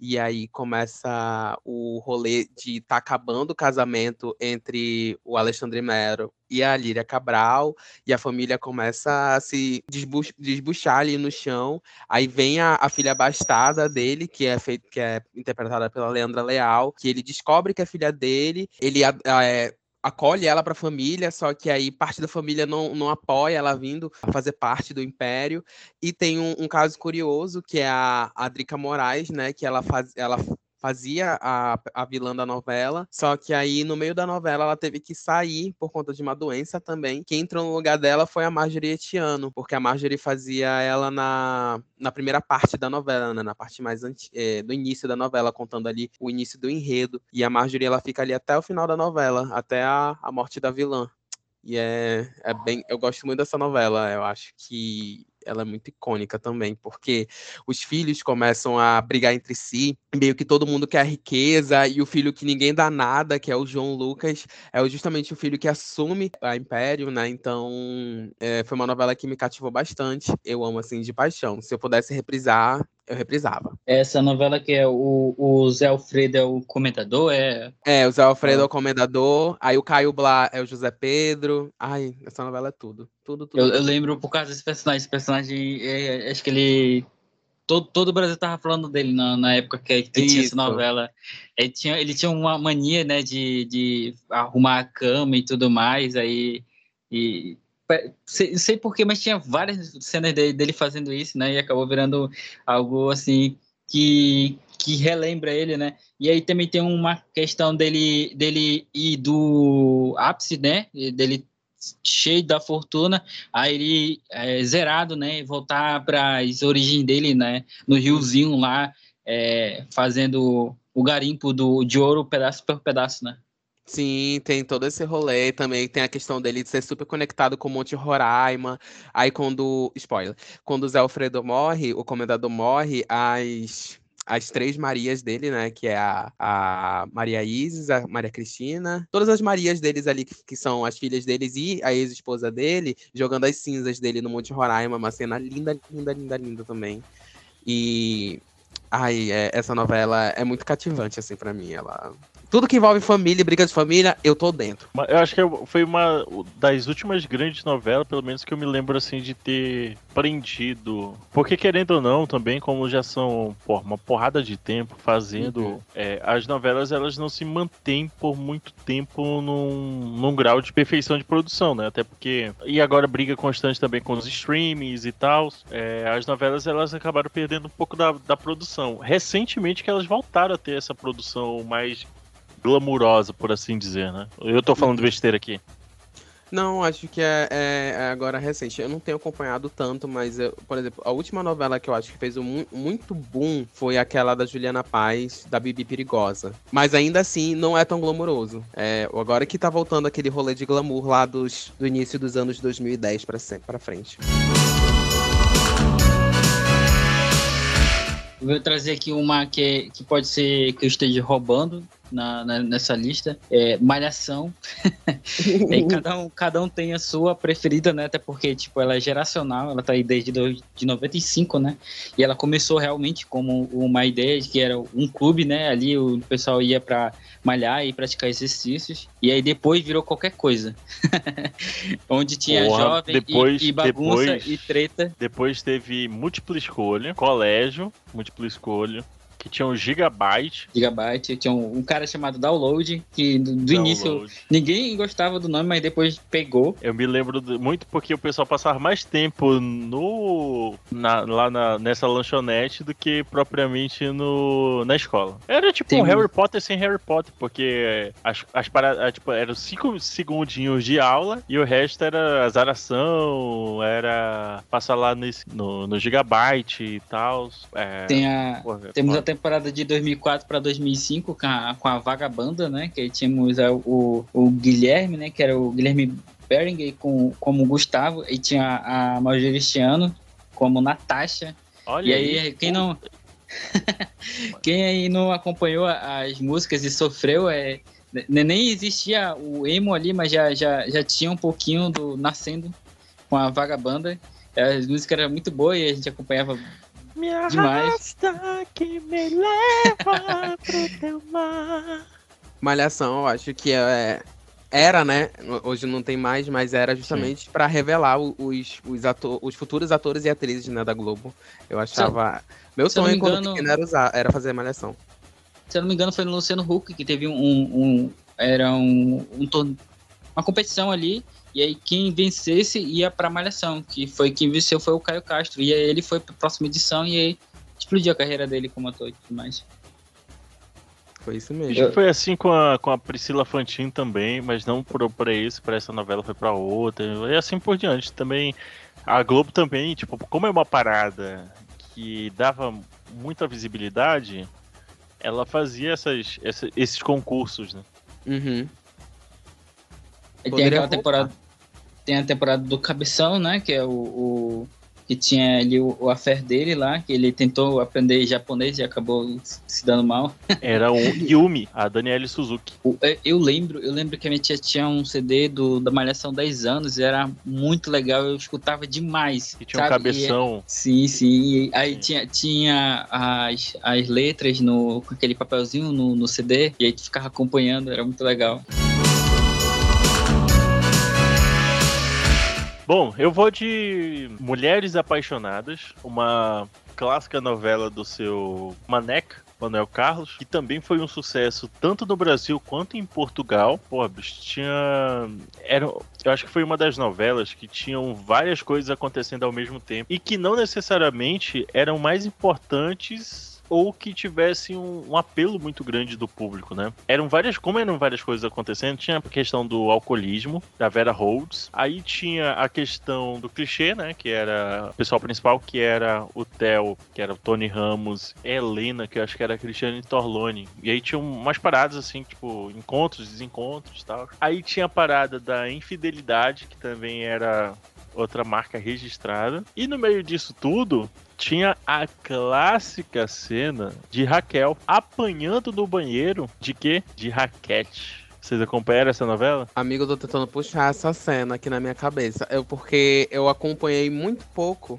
E aí começa o rolê de tá acabando o casamento entre o Alexandre Mero e a Líria Cabral, e a família começa a se desbu desbuchar ali no chão. Aí vem a, a filha bastada dele, que é, feito, que é interpretada pela Leandra Leal, que ele descobre que é filha dele, ele é, acolhe ela para a família, só que aí parte da família não, não apoia ela vindo a fazer parte do Império. E tem um, um caso curioso que é a, a Drica Moraes, né? Que ela faz, ela fazia a, a vilã da novela, só que aí no meio da novela ela teve que sair por conta de uma doença também. Quem entrou no lugar dela foi a Marjorie Etiano, porque a Marjorie fazia ela na, na primeira parte da novela, né? na parte mais é, do início da novela, contando ali o início do enredo. E a Marjorie ela fica ali até o final da novela, até a, a morte da vilã. E é, é bem. Eu gosto muito dessa novela. Eu acho que ela é muito icônica também, porque os filhos começam a brigar entre si, meio que todo mundo quer a riqueza, e o filho que ninguém dá nada, que é o João Lucas, é justamente o filho que assume a Império, né? Então, é, foi uma novela que me cativou bastante. Eu amo, assim, de paixão. Se eu pudesse reprisar, eu reprisava. Essa novela que é o, o Zé Alfredo é o comentador, é... É, o Zé Alfredo é o comendador, aí o Caio Blá é o José Pedro. Ai, essa novela é tudo. Tudo, tudo. Eu, eu lembro por causa desse personagem. Esse personagem, é, acho que ele... Todo, todo o Brasil tava falando dele na, na época que, que tinha essa novela. Ele tinha, ele tinha uma mania, né, de, de arrumar a cama e tudo mais, aí... E, sei, sei porquê, mas tinha várias cenas dele, dele fazendo isso, né? E acabou virando algo assim que, que relembra ele, né? E aí também tem uma questão dele, dele ir do ápice, né? E Dele cheio da fortuna, aí ele é, zerado, né? Voltar para as origens dele, né? No riozinho lá, é, fazendo o garimpo do, de ouro pedaço por pedaço, né? Sim, tem todo esse rolê também. Tem a questão dele de ser super conectado com o Monte Roraima. Aí, quando. Spoiler. Quando o Zé Alfredo morre, o comendador morre, as. As três Marias dele, né? Que é a, a Maria Isis, a Maria Cristina. Todas as Marias deles ali, que, que são as filhas deles e a ex-esposa dele, jogando as cinzas dele no Monte Roraima. Uma cena linda, linda, linda, linda também. E. Ai, é- essa novela é muito cativante, assim, pra mim. Ela. Tudo que envolve família e briga de família, eu tô dentro. Eu acho que foi uma das últimas grandes novelas, pelo menos que eu me lembro assim de ter prendido. Porque querendo ou não, também como já são pô, uma porrada de tempo fazendo, Uhum. é, as novelas elas não se mantêm por muito tempo num, num grau de perfeição de produção, né? Até porque e agora briga constante também com os streamings e tal. é, as novelas elas acabaram perdendo um pouco da, da produção. Recentemente que elas voltaram a ter essa produção mais glamurosa, por assim dizer, né? Eu tô falando besteira aqui. Não, acho que é, é- é agora recente. Eu não tenho acompanhado tanto, mas, eu- por exemplo, a última novela que eu acho que fez um mu- muito boom foi aquela da Juliana Paz, da Bibi Perigosa. Mas ainda assim, não é tão glamouroso. É, agora que tá voltando aquele rolê de glamour lá dos, do início dos anos 2010 pra, sempre, pra frente. Eu vou trazer aqui uma que, que pode ser que eu esteja roubando na, na- nessa lista. É Malhação. E cada, um, cada um tem a sua preferida, né? Até porque, tipo, ela é geracional, ela tá aí desde do, de 95, né? E ela começou realmente como uma ideia de que era um clube, né? Ali o pessoal ia pra malhar e praticar exercícios. E aí depois virou qualquer coisa. Onde tinha Porra, jovem e- depois- e, bagunça depois- e treta. Depois teve múltipla escolha, colégio, múltipla escolha, que tinha um gigabyte. Gigabyte, tinha um, um cara chamado Download, que do, do início download. ninguém gostava do nome, mas depois pegou. Eu me lembro do- muito porque o pessoal passava mais tempo no na- lá na- nessa lanchonete do que propriamente no, na escola. Era tipo Tem um Harry Potter sem Harry Potter, porque as, as paradas, tipo, eram cinco segundinhos de aula e o resto era azaração, era passar lá nesse, no, no Gigabyte e tal. É, Tem a, porra, Temos a foda. Temporada de 2004 para 2005 com a, com a Vagabanda, né? Que aí tínhamos o, o Guilherme, né? Que era o Guilherme Beringer com, como Gustavo. E tinha a Marjoristiano como Natasha. Olha E aí, quem não... quem aí não acompanhou as músicas e sofreu, é... ne- nem existia o emo ali, mas já, já, já tinha um pouquinho do Nascendo com a Vagabanda. As músicas eram muito boas e a gente acompanhava Me Demais. arrasta que me leva pro teu mar. Malhação, eu acho que é. Era, né? Hoje não tem mais, mas era justamente pra revelar os, os, ato- os futuros atores e atrizes né, da Globo. Eu achava. Meu se eu não sonho me quando engano- pequeno era, usar, era fazer malhação. Se eu não me engano, foi no Luciano Huck que teve um. um- era um, um uma competição ali. E aí quem vencesse ia pra Malhação. Que foi quem venceu foi o Caio Castro. E aí ele foi pra próxima edição e aí explodiu a carreira dele como ator e tudo mais. Foi isso Acho mesmo. que foi assim com a, com a Priscila Fantin também, mas não por, pra isso, pra essa novela foi pra outra, e assim por diante. Também, a Globo também, tipo, como é uma parada que dava muita visibilidade, ela fazia essas, essa- esses concursos, né? Uhum. Aí tem aquela voltar. temporada. Tem a temporada do Cabeção, né? Que é o. o- que tinha ali o, o affair dele lá, que ele tentou aprender japonês e acabou se dando mal. Era o Yumi, a Daniele Suzuki. O- eu- lembro, eu lembro que a minha tia tinha um CD do, da Malhação 10 anos, e era muito legal, eu escutava demais. Que tinha um sabe? cabeção. E- sim, sim. E aí Sim. tinha, tinha as, as letras no, com aquele papelzinho no, no CD, e aí tu ficava acompanhando, era muito legal. Bom, eu vou de Mulheres Apaixonadas, uma clássica novela do seu Maneca, Manuel Carlos, que também foi um sucesso tanto no Brasil quanto em Portugal. Pô, tinha. Era... Eu acho que foi uma das novelas que tinham várias coisas acontecendo ao mesmo tempo e que não necessariamente eram mais importantes ou que tivessem um, um apelo muito grande do público, né? Eram várias, como eram várias coisas acontecendo, tinha a questão do alcoolismo, da Vera Holds, aí tinha a questão do clichê, né? Que era o pessoal principal, que era o Theo, que era o Tony Ramos, Helena, que eu acho que era a Cristiane Torlone. E aí tinha umas paradas assim, tipo, encontros, desencontros e tal. Aí tinha a parada da infidelidade, que também era outra marca registrada. E no meio disso tudo, tinha a clássica cena de Raquel apanhando no banheiro de quê? De raquete. Vocês acompanharam essa novela? Amigo, eu tô tentando puxar essa cena aqui na minha cabeça. Eu, porque eu acompanhei muito pouco,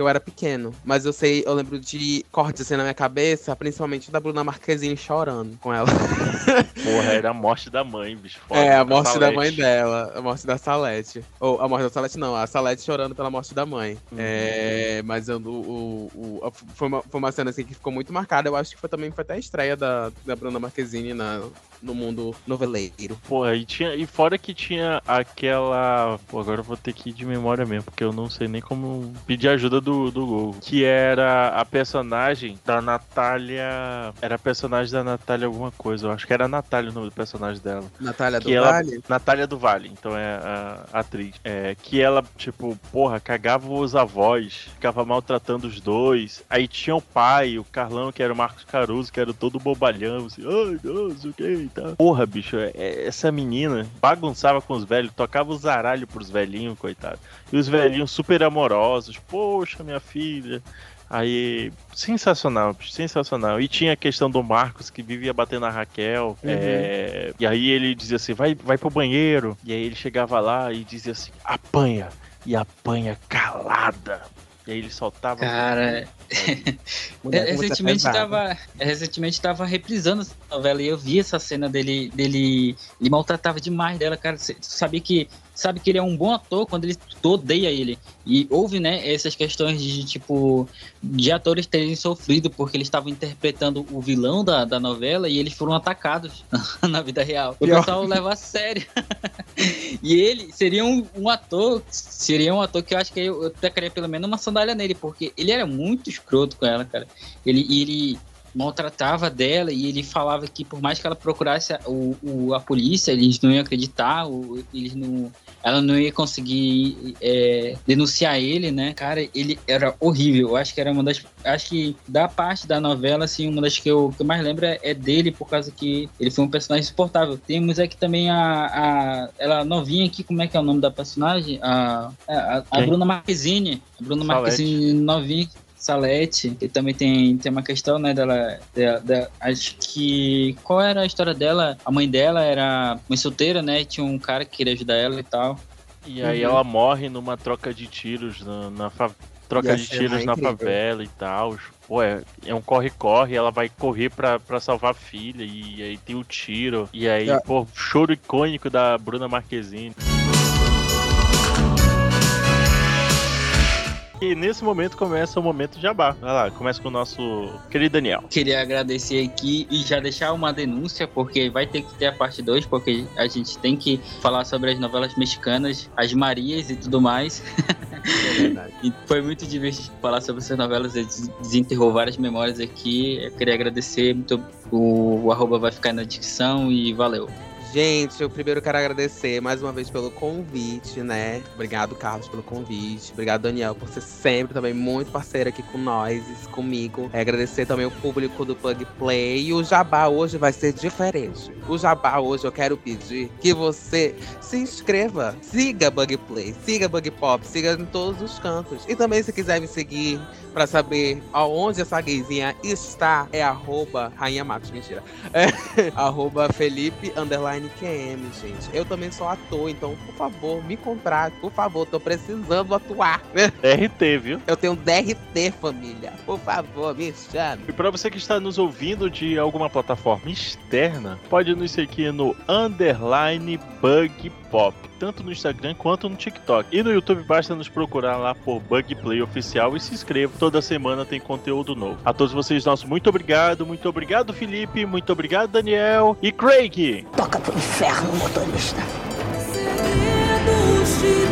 porque eu era pequeno. Mas eu sei, eu lembro de cortes assim na minha cabeça, principalmente da Bruna Marquezine chorando com ela. Porra, era a morte da mãe, bicho. Foda, é, a da morte da Salete. mãe dela. A morte da Salete. Ou a morte da Salete não, a Salete chorando pela morte da mãe. Uhum. É, mas eu, o, o- a- foi, uma, foi uma cena assim que ficou muito marcada. Eu acho que foi também foi até a estreia da, da Bruna Marquezine na, no mundo noveleiro. Porra, e, tinha, e fora que tinha aquela. Pô, agora eu vou ter que ir de memória mesmo, porque eu não sei nem como pedir ajuda do, do Google. Que era a personagem da Natália. Era a personagem da Natália alguma coisa. Eu acho que era a Natália o nome do personagem dela. Natália do Que ela- Vale? Natália do Vale, então é a, a atriz. É, que ela, tipo, porra, cagava os avós, ficava maltratando os dois. Aí tinha o pai, o Carlão, que era o Marcos Caruso, que era todo bobalhão, assim, ai, não sei o que e tal. Porra, bicho, é- é- essa menina bagunçava com os velhos, tocava os zaralhos pros velhinhos, coitado. E os velhinhos super amorosos, poxa, minha filha. Aí, sensacional, bicho, sensacional. E tinha a questão do Marcos que vivia batendo na Raquel. é, e aí ele dizia assim: vai, vai pro banheiro. E aí ele chegava lá e dizia assim: apanha. E apanha calada. E aí ele soltava. Cara, Mulher, É, é recentemente pesada. tava, é, recentemente tava reprisando essa novela e eu vi essa cena dele, dele, ele maltratava demais dela, cara. Você sabia que, sabe que ele é um bom ator quando ele odeia ele. E houve, né, essas questões de tipo de atores terem sofrido porque eles estavam interpretando o vilão da, da novela e eles foram atacados na vida real. O pessoal leva a sério. e ele seria um, um ator, seria um ator que eu acho que eu, eu tacaria pelo menos uma sandália nele, porque ele era muito escroto com ela, cara. Ele, ele maltratava dela e ele falava que por mais que ela procurasse a, o, o- a polícia, eles não iam acreditar, o- eles não, ela não ia conseguir é, denunciar ele, né? Cara, ele era horrível. Eu acho que era uma das. Acho que da parte da novela, assim, uma das que eu, que eu mais lembro é, é dele, por causa que ele foi um personagem insuportável. Temos aqui também a, a. Ela novinha aqui, como é que é o nome da personagem? A, a, a Quem? Bruna Marquezine. A Bruna Salete. Marquezine novinha. Salete, e também tem, tem uma questão, né, dela, dela, dela- acho que, qual era a história dela? A mãe dela era mãe solteira, né, tinha um cara que queria ajudar ela e tal. E aí Uhum. ela morre numa troca de tiros na, na fa- troca de tiros mais na incrível. favela e tal. Pô, é, é um corre-corre, ela vai correr pra, pra salvar a filha, e aí tem o tiro. E aí, É. pô, choro icônico da Bruna Marquezine. E nesse momento começa o momento jabá. Vai lá, começa com o nosso querido Daniel. Queria agradecer aqui e já deixar uma denúncia, porque vai ter que ter a parte 2, porque a gente tem que falar sobre as novelas mexicanas, as Marias e tudo mais. É verdade. E foi muito divertido falar sobre essas novelas, e des- desenterrou várias memórias aqui. Eu queria agradecer, muito, o, o arroba vai ficar na descrição e valeu. Gente, eu primeiro quero agradecer mais uma vez pelo convite, né? Obrigado, Carlos, pelo convite. Obrigado, Daniel, por ser sempre também muito parceiro aqui com nós, comigo. É, agradecer também o público do Plug Play. E o Jabá hoje vai ser diferente. O Jabá hoje eu quero pedir que você se inscreva. Siga Bug Play, siga Bug Pop, siga em todos os cantos. E também, se quiser me seguir pra saber aonde essa gayzinha está, é arroba Rainha Matos, mentira. arroba Felipe underline QM, gente. Eu também sou ator, então, por favor, me contrate, por favor, tô precisando atuar. RT, viu? Eu tenho DRT, família. Por favor, me chame. E pra você que está nos ouvindo de alguma plataforma externa, pode nos seguir no underline bug pop, tanto no Instagram quanto no TikTok. E no YouTube basta nos procurar lá por Bug Play Oficial e se inscreva. Toda semana tem conteúdo novo. A todos vocês, nosso muito obrigado. Muito obrigado, Felipe. Muito obrigado, Daniel. E Craig! Toca pro inferno, motorista. Segredos de